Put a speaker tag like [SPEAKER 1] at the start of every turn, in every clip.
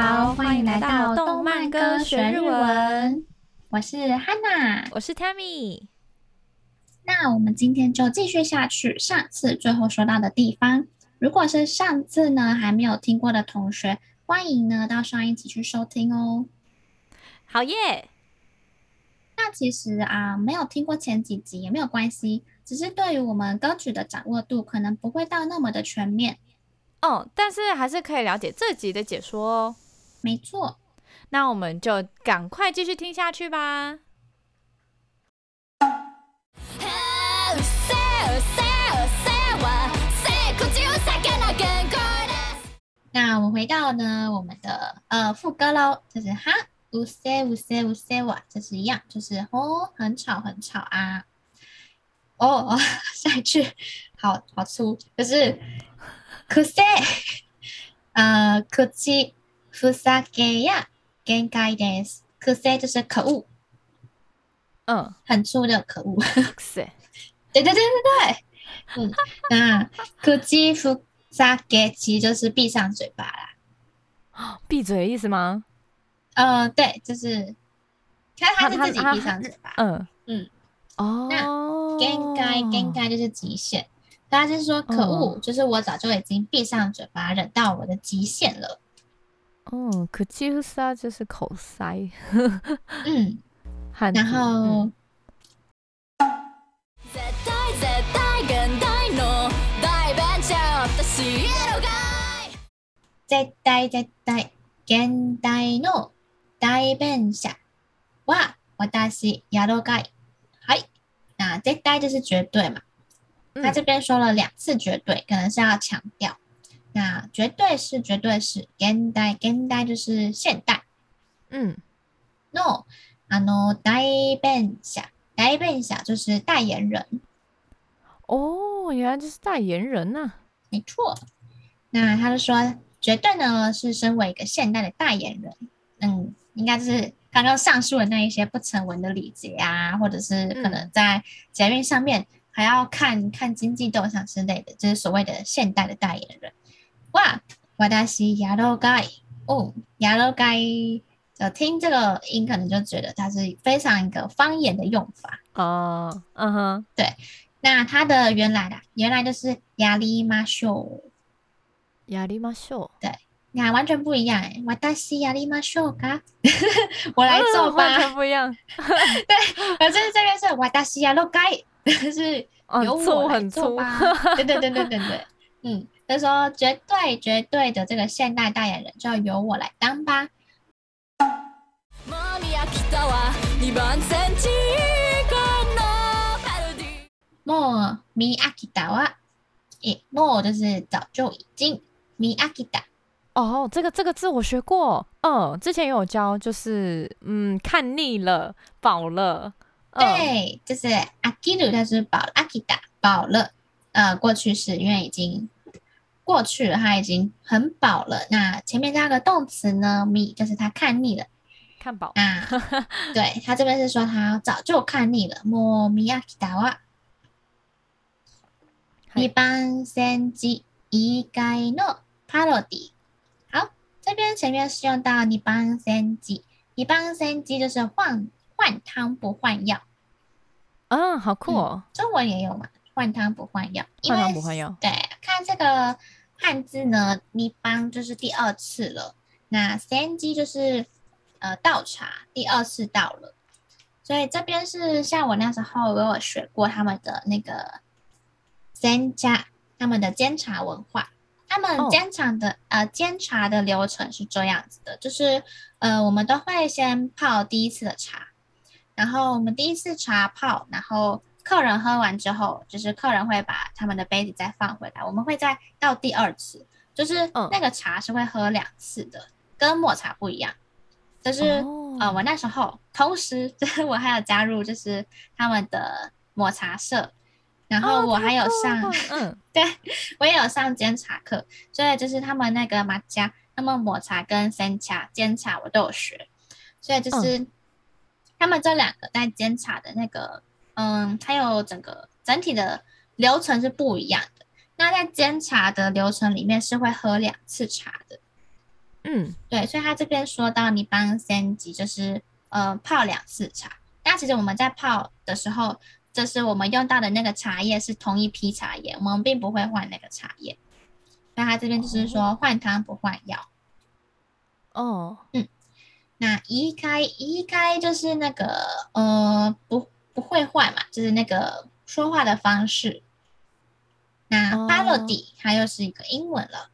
[SPEAKER 1] 好，欢迎来到动漫歌学日文。我是 Hana，
[SPEAKER 2] 我是 Tammy。
[SPEAKER 1] 那我们今天就继续下去，上次最后说到的地方。如果是上次呢还没有听过的同学，欢迎呢到上一集去收听哦。
[SPEAKER 2] 好耶！
[SPEAKER 1] 那其实啊，没有听过前几集也没有关系，只是对于我们歌曲的掌握度可能不会到那么的全面。
[SPEAKER 2] 哦，但是还是可以了解这集的解说哦。
[SPEAKER 1] 没错，
[SPEAKER 2] 那我们就赶快继续听下去吧。
[SPEAKER 1] 那我们回到呢我们的呃副歌喽，就是哈乌塞乌塞乌塞哇，这是一样，就是哦很吵很吵啊。哦，下一句好好粗，就是。可塞，呃，可气，ふざけや限界です。可塞就是可恶，
[SPEAKER 2] 嗯，
[SPEAKER 1] 很粗的可恶。
[SPEAKER 2] 可塞，
[SPEAKER 1] 对对对对对，嗯，那可气ふざけ其实就是闭上嘴巴啦。
[SPEAKER 2] 闭嘴的意思吗？
[SPEAKER 1] 呃，对，就是，他他是自己闭上嘴巴。嗯嗯，
[SPEAKER 2] 哦，
[SPEAKER 1] 那限界限界就是极限。大家就是说可恶，嗯、就是我早就已经闭上嘴巴，忍到我的极限了。
[SPEAKER 2] 哦，口塞就是口塞。
[SPEAKER 1] 嗯，然后。绝対绝対现代の代弁者は私やろがい。はい，那绝対就是绝对嘛。他这边说了两次绝对，可能是要强调。 那绝对是绝对是现代现代就是现代。嗯，no，あの代弁者代弁者就是代言人。
[SPEAKER 2] 哦，原来就是代言人呐、啊。
[SPEAKER 1] 没错。那他就说绝对呢是身为一个现代的代言人。嗯，应该就是刚刚上述的那一些不成文的礼节啊，或者是可能在捷运上面。还要看看经济动向之类的，就是所谓的现代的代言人。哇，私やろがい哦，やろがい，就听这个音可能就觉得它是非常一个方言的用法
[SPEAKER 2] 哦。嗯哼，
[SPEAKER 1] 对。那它的原来的原来就是やりましょう，
[SPEAKER 2] やりましょう。
[SPEAKER 1] 对，你看完全不一样哎。私やりましょうか，我来做吧。
[SPEAKER 2] 完全不一样。
[SPEAKER 1] 对，反正这边是私やろがい。是由我来做吧？对对对对对对，嗯， 他说绝对绝对的这个现代代言人就要由我来当吧。莫米阿基达哇，诶，莫就是早就已经米阿基达。
[SPEAKER 2] 哦，这个这个字我学过，嗯，之前有教，就是嗯，看腻了，饱了。
[SPEAKER 1] 对，就是阿基鲁，它是饱了，阿基达饱了，呃，过去式，因为已经过去了，他已经很饱了。那前面加个动词呢，，me 就是他看腻了，
[SPEAKER 2] 看饱。
[SPEAKER 1] 啊，对，他这边是说他早就看腻了。莫米阿基达哇，一般三级一概诺帕罗迪。好，这边前面是用到一般先知，一般三级就是换。换汤不换药，
[SPEAKER 2] 啊，好酷哦！
[SPEAKER 1] 嗯、中文也有嘛？换汤不换药，
[SPEAKER 2] 换汤不换药。
[SPEAKER 1] 对，看这个汉字呢，一般就是第二次了。那三机就是呃倒茶，第二次倒了。所以这边是像我那时候我有学过他们的那个煎茶，他们的煎茶文化。他们煎茶的、哦、呃煎茶的流程是这样子的，就是呃我们都会先泡第一次的茶。然后我们第一次茶泡，然后客人喝完之后，就是客人会把他们的杯子再放回来，我们会再倒第二次，就是那个茶是会喝两次的，嗯、跟抹茶不一样。就是、哦、呃，我那时候同时就是我还有加入就是他们的抹茶社，然后我还有上，哦、嗯，对我也有上煎茶课，所以就是他们那个抹茶，那么抹茶跟生茶煎茶我都有学，所以就是。嗯他们这两个在煎茶的那个，嗯，还有整个整体的流程是不一样的。那在煎茶的流程里面是会喝两次茶的，
[SPEAKER 2] 嗯，
[SPEAKER 1] 对，所以他这边说到你帮三级就是呃泡两次茶，但其实我们在泡的时候，就是我们用到的那个茶叶是同一批茶叶，我们并不会换那个茶叶。那他这边就是说换汤不换药。
[SPEAKER 2] 哦，
[SPEAKER 1] 嗯，那移开移开就是那个呃不不会坏嘛，就是那个说话的方式。那 parody 它又是一个英文了。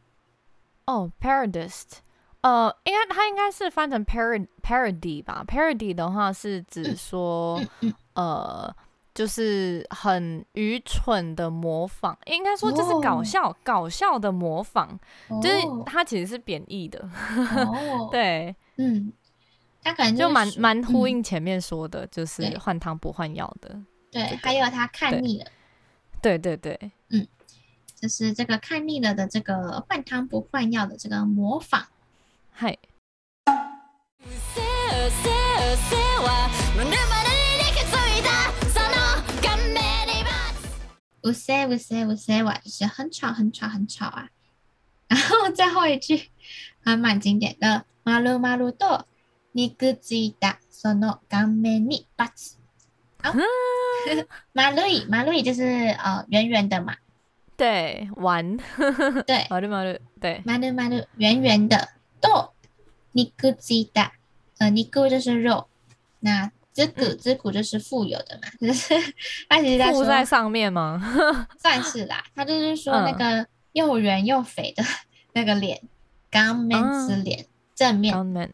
[SPEAKER 2] 哦，parodist。呃，应该它应该是翻成 parody parody 吧？parody 的话是指说，嗯嗯嗯、呃，就是很愚蠢的模仿，应该说这是搞笑、哦、搞笑的模仿，哦、就是它其实是贬义的。哦、对，
[SPEAKER 1] 嗯，它可能
[SPEAKER 2] 就蛮蛮呼应前面说的，嗯、就是换汤不换药的。
[SPEAKER 1] 对，这个、还有他看腻了。
[SPEAKER 2] 对对对，对
[SPEAKER 1] 嗯，就是这个看腻了的这个换汤不换药的这个模仿。
[SPEAKER 2] 嗨，
[SPEAKER 1] うせうせうせ哇，就是很吵很吵很吵啊。然后最后一句还蛮经典的，まるまると 肉ついたその颜面にバツ。好，まるいまるい就是呃圆圆的嘛。
[SPEAKER 2] 对，丸。
[SPEAKER 1] 对，
[SPEAKER 2] まるまる，对，
[SPEAKER 1] まるまる圆圆的。豆，尼古吉达，呃，尼古就是肉，那兹古兹古就是富有的嘛，就是他其实在说
[SPEAKER 2] 在上面吗？
[SPEAKER 1] 算是啦，他就是说那个又圆又肥的那个脸，颜面之脸，正面，嗯，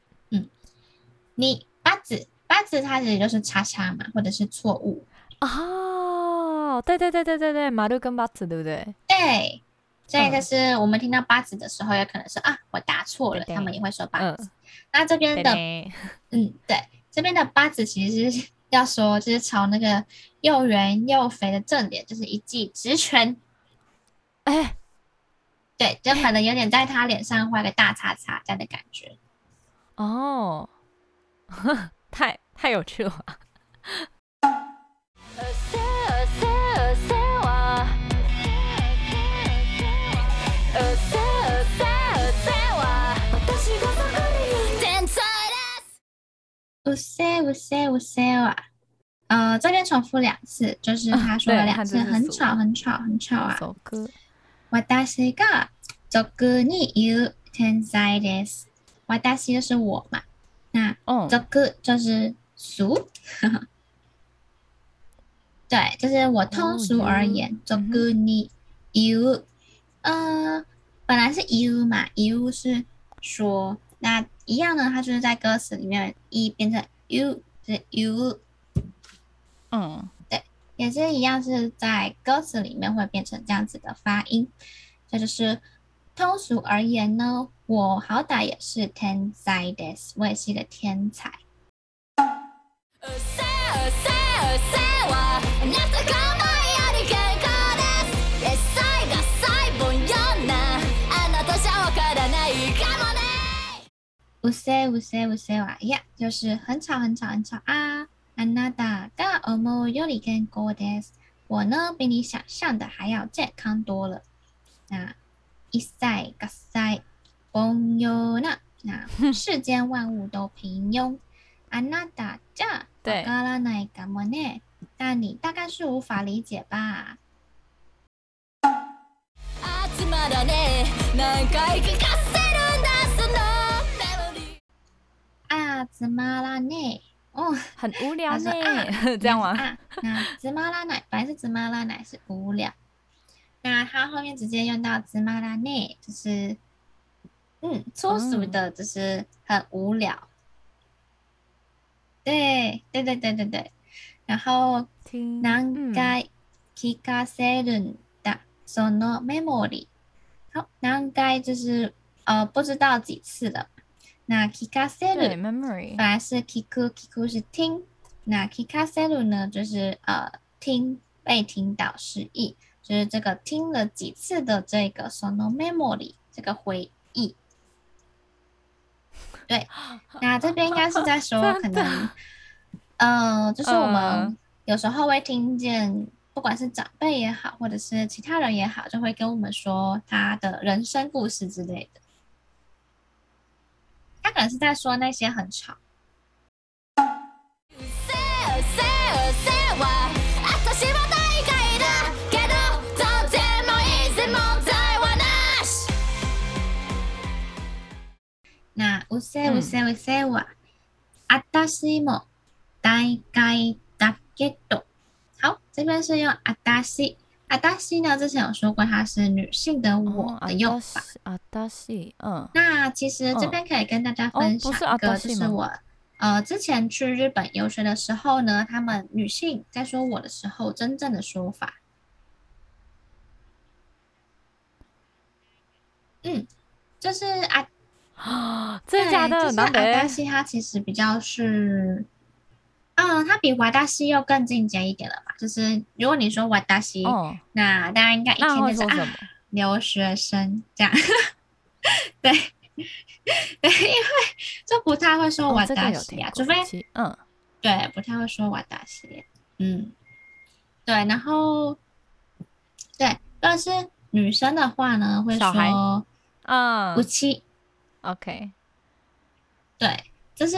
[SPEAKER 1] 你八字八字它其实就是叉叉嘛，或者是错误
[SPEAKER 2] 哦，对对对对对对，马路跟八字对不对？
[SPEAKER 1] 对。所以就是我们听到八字的时候，有可能是啊，我答错了，他们也会说八字。那这边的，嗯，对，这边的八字其实是 要说，就是朝那个又圆又肥的正脸，就是一记直拳。哎，对，就可能有点在他脸上画个大叉叉这样的感觉。
[SPEAKER 2] 哦，太太有趣了。
[SPEAKER 1] うせうせうせ哇，呃，这边重复两次，就是他说了两次，很吵，很吵，很吵啊。私が俗に言う天才です。私就是我嘛， 那俗就是俗，对，就是我通俗而言，俗に言う，呃，本来是言う嘛，言う是说。那一样呢？它就是在歌词里面一变成 you，是 you，嗯，对，也是一样，是在歌词里面会变成这样子的发音。这就是 通俗而言呢，我好歹也是天才です，我也是一个天才。うせうせうせ哇呀，就是很吵很吵很吵啊！あなたが思うより健康です。我呢，比你想象的还要健康多了。那 一切合切凡庸な，那世间万物都平庸。あなたじゃわからないかもね，但你大概是无法理解吧。啊，つまらね哦，很无聊呢，啊、
[SPEAKER 2] 这样吗？
[SPEAKER 1] 啊，那つまらない本来是つまらない是无聊， 那它后面直接用到つまらね就是嗯粗俗的，就是很无聊。嗯、对对对对对对，然后何回闻かせるんだそのメモリ。好，何回就是呃不知道几次了。那闻かせる本来是闻く，闻く是听。那闻かせる呢，就是呃听被听到失忆， 就是这个听了几次的这个そのメモリ这个回忆。对，那这边应该是在说可能，嗯、呃，就是我们有时候会听见，不管是长辈也好，或者是其他人也好，就会跟我们说他的人生故事之类的。 本是在说那些很吵。 那うせうせうせは、私も大概だけど。好，这边是用私。私呢，之前有说过，它是女性的我的用法。
[SPEAKER 2] 私，嗯。
[SPEAKER 1] 那其实这边可以跟大家分享一个，就是我呃之前去日本游学的时候呢，他们女性在说我的时候真正的说法。嗯，就是啊。
[SPEAKER 2] 啊，真的假的？
[SPEAKER 1] 就是私它其实比较是，嗯，它比瓦达西又更进阶一点了吧？就是如果你说私，哦，那大家应该一听就是啊，留学生这样。对，对，因为就不太会说私呀，除非嗯，对，不太会说瓦达西，嗯，对，然后对，但是女生的话呢，会说嗯，うち。
[SPEAKER 2] OK，
[SPEAKER 1] 对，就是，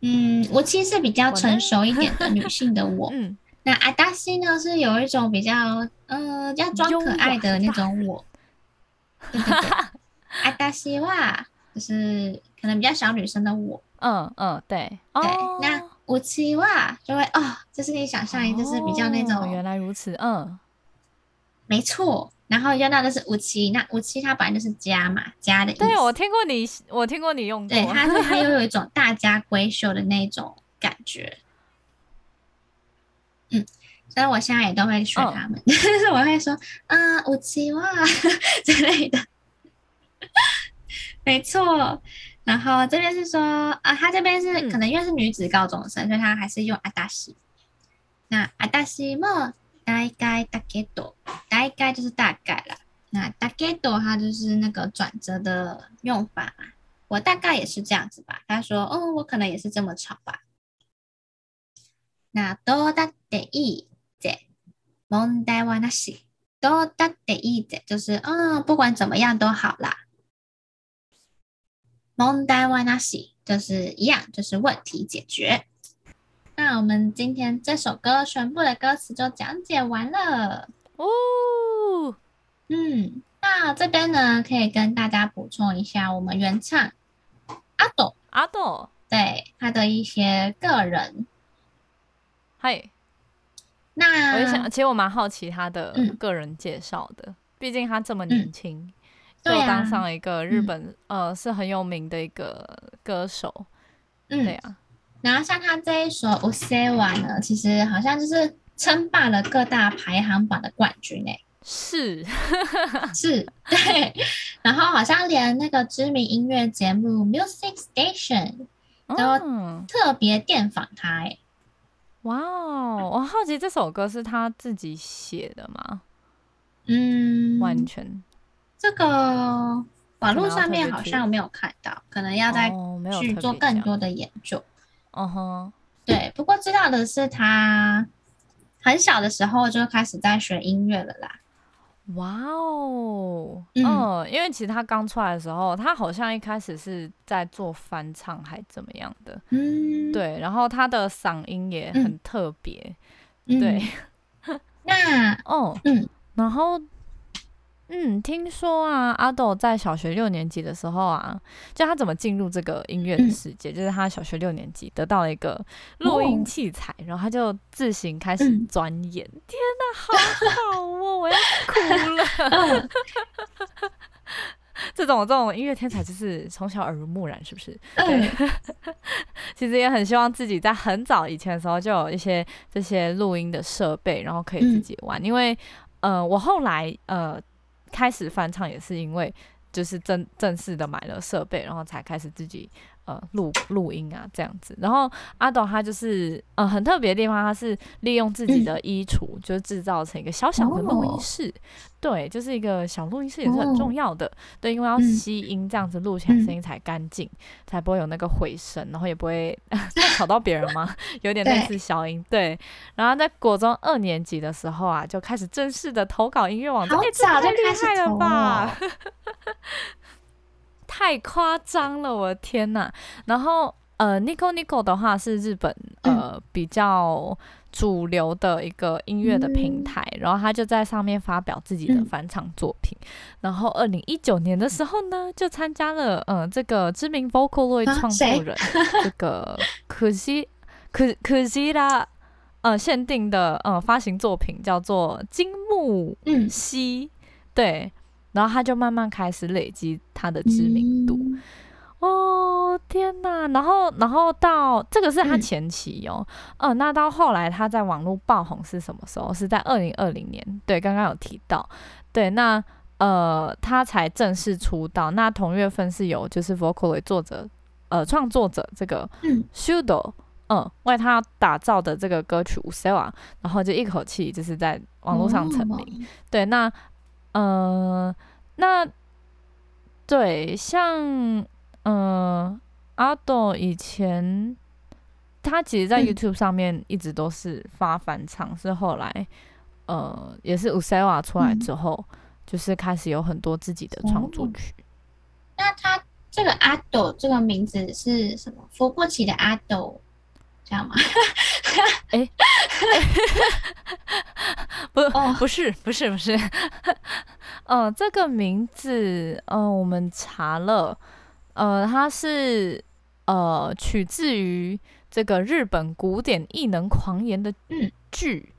[SPEAKER 1] 嗯，我其实是比较成熟一点的女性的我，嗯，那阿达西呢是有一种比较，嗯、呃，要装可爱的那种我，对对对，阿达西哇，就是可能比较小女生的我，
[SPEAKER 2] 嗯嗯，对
[SPEAKER 1] 对，哦、那我七哇就会哦，就是你想象一，就是比较那种，
[SPEAKER 2] 哦、原来如此，嗯，
[SPEAKER 1] 没错。然后用到的是うち，那うち它本来就是家嘛，家的意思。
[SPEAKER 2] 对，我听过你，我听过你用过。
[SPEAKER 1] 对，它是它又有一种大家闺秀的那种感觉。嗯，所以我现在也都会学他们，就、哦、是我会说啊うち哇之类的。没错，然后这边是说啊，他这边是、嗯、可能因为是女子高中生，所以他还是用私。那私も。 大概だけど，大概就是大概啦。那だけど它就是那个转折的用法嘛。我大概也是这样子吧。他说：“哦，我可能也是这么吵吧。”那どうだっていいぜ。问题はなし。どうだっていいぜ就是嗯、哦，不管怎么样都好啦。问题はなし就是一样，就是问题解决。 那我们今天这首歌全部的歌词就讲解完了。哦。嗯，那这边呢，可以跟大家补充一下，我们原唱阿斗。
[SPEAKER 2] 阿斗，
[SPEAKER 1] 对他的一些个人。
[SPEAKER 2] 嗨，那我也想，其实我蛮好奇他的个人介绍的，嗯、毕竟他这么年轻，嗯、就当上了一个日本、嗯、呃是很有名的一个歌手。嗯，对啊。
[SPEAKER 1] 然后像他这一首《うせぇわ》呢，其实好像就是称霸了各大排行榜的冠军诶。
[SPEAKER 2] 是，
[SPEAKER 1] 是，对。然后好像连那个知名音乐节目《Music Station》都特别电访他诶。
[SPEAKER 2] 哇哦，我好奇这首歌是他自己写的吗？
[SPEAKER 1] 嗯，
[SPEAKER 2] 完全。
[SPEAKER 1] 这个网络上面好像没有看到，可能要再去做更多的研究。
[SPEAKER 2] 嗯哼，
[SPEAKER 1] 对，不过知道的是，他很小的时候就开始在学音乐了啦。
[SPEAKER 2] 哇哦，嗯，因为其实他刚出来的时候，他好像一开始是在做翻唱还怎么样的，嗯，对，然后他的嗓音也很特别，嗯、对，
[SPEAKER 1] 嗯、那
[SPEAKER 2] 哦，嗯，然后。嗯，听说啊，阿豆在小学六年级的时候啊，就他怎么进入这个音乐的世界，嗯、就是他小学六年级得到了一个录音器材，哦、然后他就自行开始钻研。嗯、天哪，好好哦，我要哭了。这种这种音乐天才就是从小耳濡目染，是不是？对。嗯、其实也很希望自己在很早以前的时候就有一些这些录音的设备，然后可以自己玩。嗯、因为呃，我后来呃。开始翻唱也是因为，就是正正式的买了设备，然后才开始自己呃录录音啊这样子。然后阿斗他就是呃很特别的地方，他是利用自己的衣橱，嗯、就制造成一个小小的录音室。哦、对，就是一个小录音室也是很重要的。哦、对，因为要吸音，这样子录起来声音才干净，嗯、才不会有那个回声，然后也不会 吵到别人吗？有点类似消音。对，对。然后在国中二年级的时候啊，就开始正式的投稿音乐网站。好早就开始了吧？太夸张了，我的天呐！然后呃，Nico Nico 的话是日本呃比较主流的一个音乐的平台，嗯、然后他就在上面发表自己的翻唱作品。嗯、然后二零一九年的时候呢，就参加了呃这个知名 Vocaloid 创作人、啊、这个可惜可可惜啦。呃，限定的呃发行作品叫做金木犀，嗯、对，然后他就慢慢开始累积他的知名度。嗯、哦天哪！然后然后到这个是他前期哦，嗯、呃，那到后来他在网络爆红是什么时候？是在二零二零年，对，刚刚有提到，对，那呃他才正式出道。那同月份是有就是 Vocaloid 作者呃创作者这个 Shudo。嗯，为他打造的这个歌曲《Usewa》，然后就一口气就是在网络上成名。哦、对，那呃，那对，像嗯、呃，阿斗以前他其实，在 YouTube 上面一直都是发翻唱，嗯、是后来呃，也是《Usawa》出来之后，嗯、就是开始有很多自己的创作曲。哦、
[SPEAKER 1] 那他这个阿斗这个名字是什么？扶不起的阿斗。这样吗？哎、欸，
[SPEAKER 2] 不，不是，不是，不是。呃，这个名字，呃，我们查了，呃，它是呃取自于这个日本古典异能狂言的剧，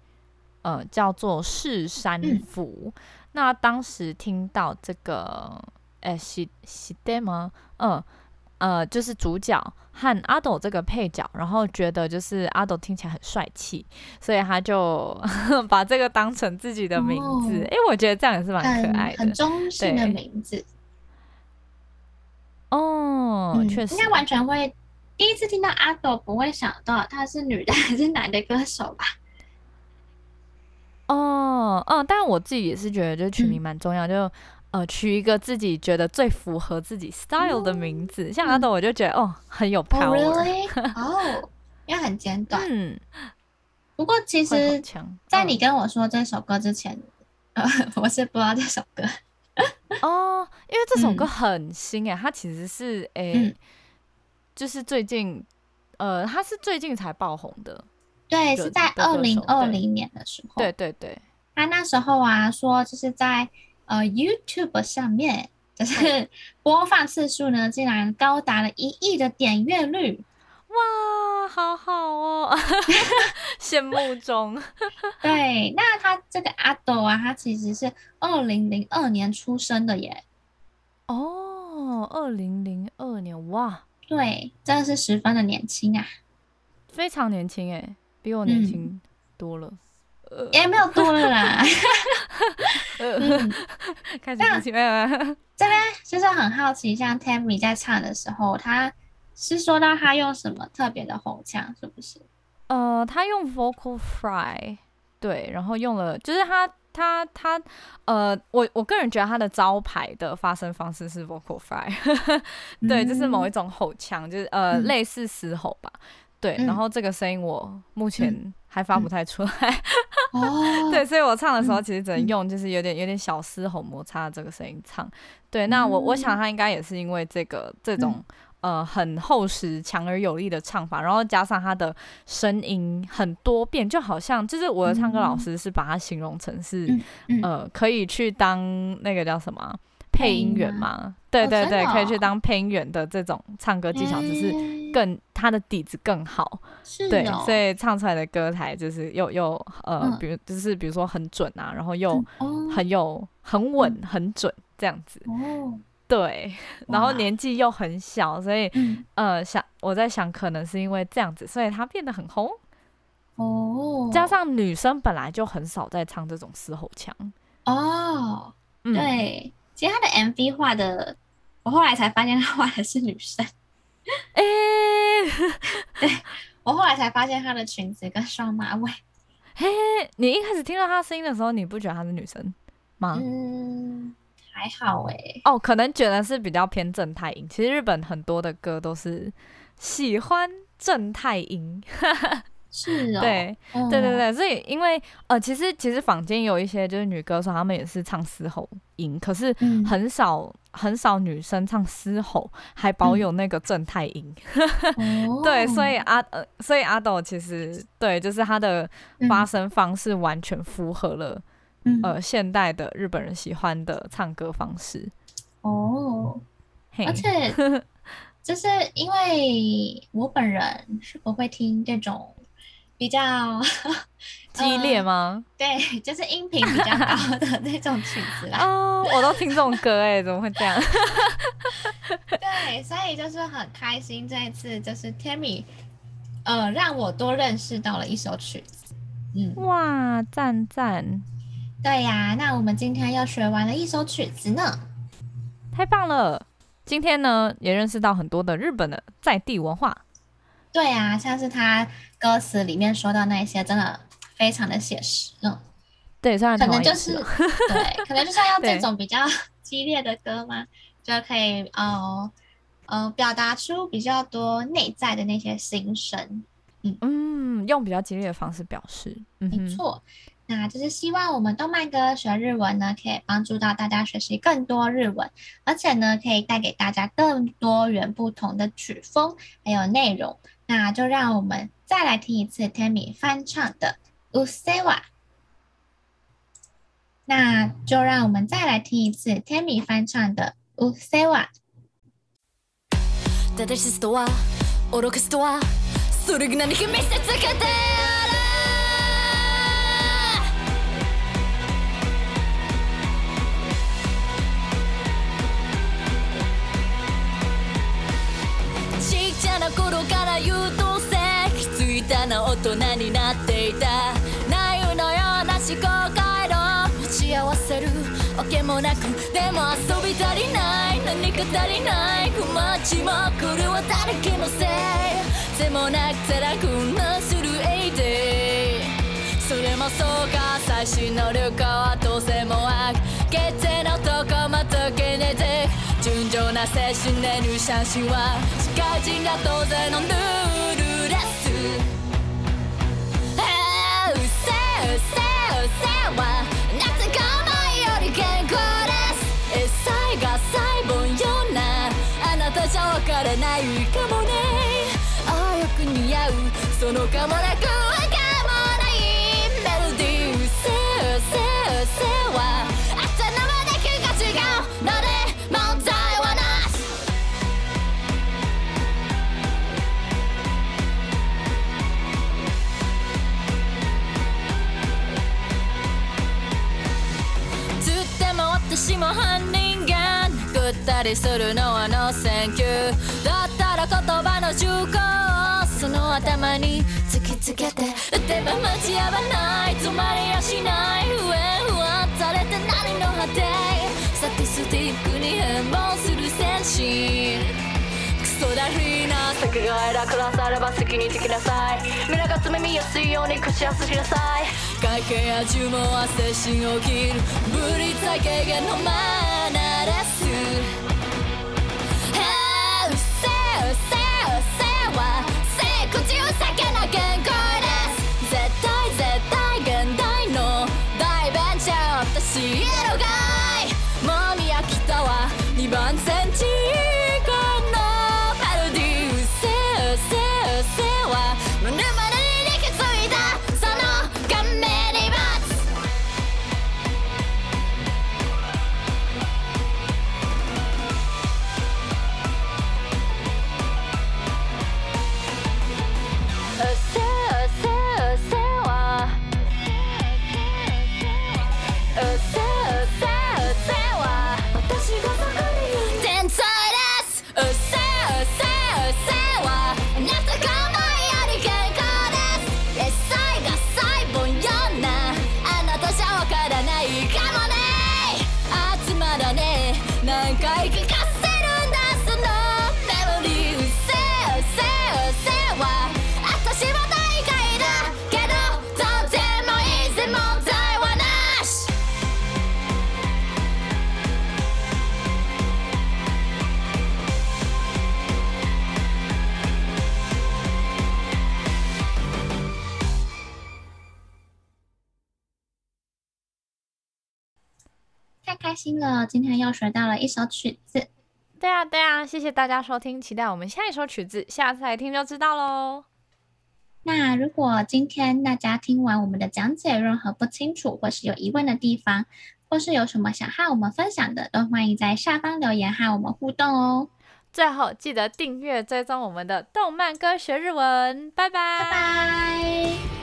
[SPEAKER 2] 嗯、呃，叫做《世山府》。嗯、那当时听到这个，哎，是是的吗？嗯。呃，就是主角和阿斗这个配角，然后觉得就是阿斗听起来很帅气，所以他就 把这个当成自己的名字。哎、哦，我觉得这样也是蛮可爱的，
[SPEAKER 1] 很中性的名字。
[SPEAKER 2] 哦，嗯、确实，
[SPEAKER 1] 应该完全会第一次听到阿斗，不会想到他是女的还是男的歌手吧？
[SPEAKER 2] 哦，嗯，但我自己也是觉得，就取名蛮重要，嗯、就。呃，取一个自己觉得最符合自己 style 的名字，嗯、像阿斗，我就觉得、嗯、哦，很有 power。
[SPEAKER 1] 哦，really? oh, 因为很简短。嗯。不过其实，在你跟我说这首歌之前，呃，我是不知道这首歌。
[SPEAKER 2] 哦，因为这首歌很新哎，嗯、它其实是诶，嗯、就是最近，呃，它是最近才爆红的。
[SPEAKER 1] 对，是在二零二零年的时候。
[SPEAKER 2] 对对对。
[SPEAKER 1] 他那时候啊，说就是在。呃，YouTube 上面就是播放次数呢，竟然高达了一亿的点阅率，
[SPEAKER 2] 哇，好好哦，羡慕中。
[SPEAKER 1] 对，那他这个阿斗啊，他其实是二零零二年出生的耶。
[SPEAKER 2] 哦，二零零二年，哇，
[SPEAKER 1] 对，真的是十分的年轻啊，
[SPEAKER 2] 非常年轻哎，比我年轻多了。嗯
[SPEAKER 1] 也没有多了啦，
[SPEAKER 2] 嗯，开始不行了。
[SPEAKER 1] 这边就是很好奇，像 Tammy 在唱的时候，他是说到他用什么特别的喉腔，是不是？
[SPEAKER 2] 呃，他用 Vocal Fry，对，然后用了，就是他他他，呃，我我个人觉得他的招牌的发声方式是 Vocal Fry，对，就是某一种喉腔，就是呃，嗯、类似嘶吼吧。对，然后这个声音我目前还发不太出来，对，所以我唱的时候其实只能用就是有点有点小嘶吼摩擦的这个声音唱。对，那我我想他应该也是因为这个这种呃很厚实、强而有力的唱法，然后加上他的声音很多变，就好像就是我的唱歌老师是把它形容成是呃可以去当那个叫什么？配音员嘛，对对对，可以去当配音员的这种唱歌技巧，只是更他的底子更好，对，所以唱出来的歌台就是又又呃，比如就是比如说很准啊，然后又很有很稳很准这样子，对，然后年纪又很小，所以呃想我在想，可能是因为这样子，所以他变得很红哦，加上女生本来就很少在唱这种嘶吼腔
[SPEAKER 1] 哦，对。其实他的 MV 画的，我后来才发现他画的是女生。哎、欸，对，我后来才发现他的裙子跟双马尾。
[SPEAKER 2] 嘿，你一开始听到他声音的时候，你不觉得她是女生吗？
[SPEAKER 1] 嗯，还好哎、欸。
[SPEAKER 2] 哦，可能觉得是比较偏正太音。其实日本很多的歌都是喜欢正太音。
[SPEAKER 1] 是哦，
[SPEAKER 2] 对，对对对，所以因为呃，其实其实坊间有一些就是女歌手，她们也是唱嘶吼音，可是很少、嗯、很少女生唱嘶吼还保有那个正太音。嗯、对，所以阿呃，所以阿斗其实对，就是她的发声方式完全符合了、嗯、呃现代的日本人喜欢的唱歌方式。
[SPEAKER 1] 哦，而且 就是因为我本人是不会听这种。比较
[SPEAKER 2] 激烈吗？
[SPEAKER 1] 呃、对，就是音频比较高的 那种曲子啦。
[SPEAKER 2] 哦，我都听这种歌哎，怎么会这样？
[SPEAKER 1] 对，所以就是很开心，这一次就是 Tammy，呃，让我多认识到了一首曲子。嗯，
[SPEAKER 2] 哇，赞赞！
[SPEAKER 1] 对呀、啊，那我们今天又学完了一首曲子呢，
[SPEAKER 2] 太棒了！今天呢，也认识到很多的日本的在地文化。
[SPEAKER 1] 对啊，像是他歌词里面说到那些，真的非常的写实。嗯，
[SPEAKER 2] 对，虽然可能
[SPEAKER 1] 就是对，可能就是要这种比较激烈的歌嘛，就可以呃呃表达出比较多内在的那些心声。嗯
[SPEAKER 2] 嗯，用比较激烈的方式表示。嗯，
[SPEAKER 1] 没错。那就是希望我们动漫歌学日文呢，可以帮助到大家学习更多日文，而且呢，可以带给大家更多元不同的曲风还有内容。那就让我们再来听一次 Tammy 翻唱的《うっせぇわ》。那就让我们再来听一次 Tammy 翻唱的《うっせ ぇわ》。
[SPEAKER 2] 优等生気づいたな大人になっていた。雷雨のような思考回路。持ち合わせるわけもなくでも游び足りない。何か足りない。不マッチもこれは谁かのせい。でもなくて楽なする。エイデイそれもそうか最新の旅行はどうせも悪。决定のとこまとけねて。纯情な精神で入社心は社会人が当然のルールですうっせうっせうっせは夏か前より健康ですエッサイが細胞ような。あなたじゃわからないかもね。ああよく似合う。そのかもなく。りするのはの选球だったら言叶の重厚その头に突きつけて打てば间违わない止まりやしない不縁不安されて何の果てサティスティックに変貌する戦士。クソだりな酒が伟くなされば好きにできなさい。皆が爪见やすいように口やすしなさい。会计や注文は精神を切る。ブリ最軽减のマナーです
[SPEAKER 1] 心了，今天又学到了一首曲子。
[SPEAKER 2] 对啊，对啊，谢谢大家收听，期待我们下一首曲子，下次来听就知道喽。
[SPEAKER 1] 那如果今天大家听完我们的讲解，任何不清楚或是有疑问的地方，或是有什么想和我们分享的，都欢迎在下方留言和我们互动哦。
[SPEAKER 2] 最后记得订阅追踪我们的动漫歌学日文，拜拜。
[SPEAKER 1] 拜拜。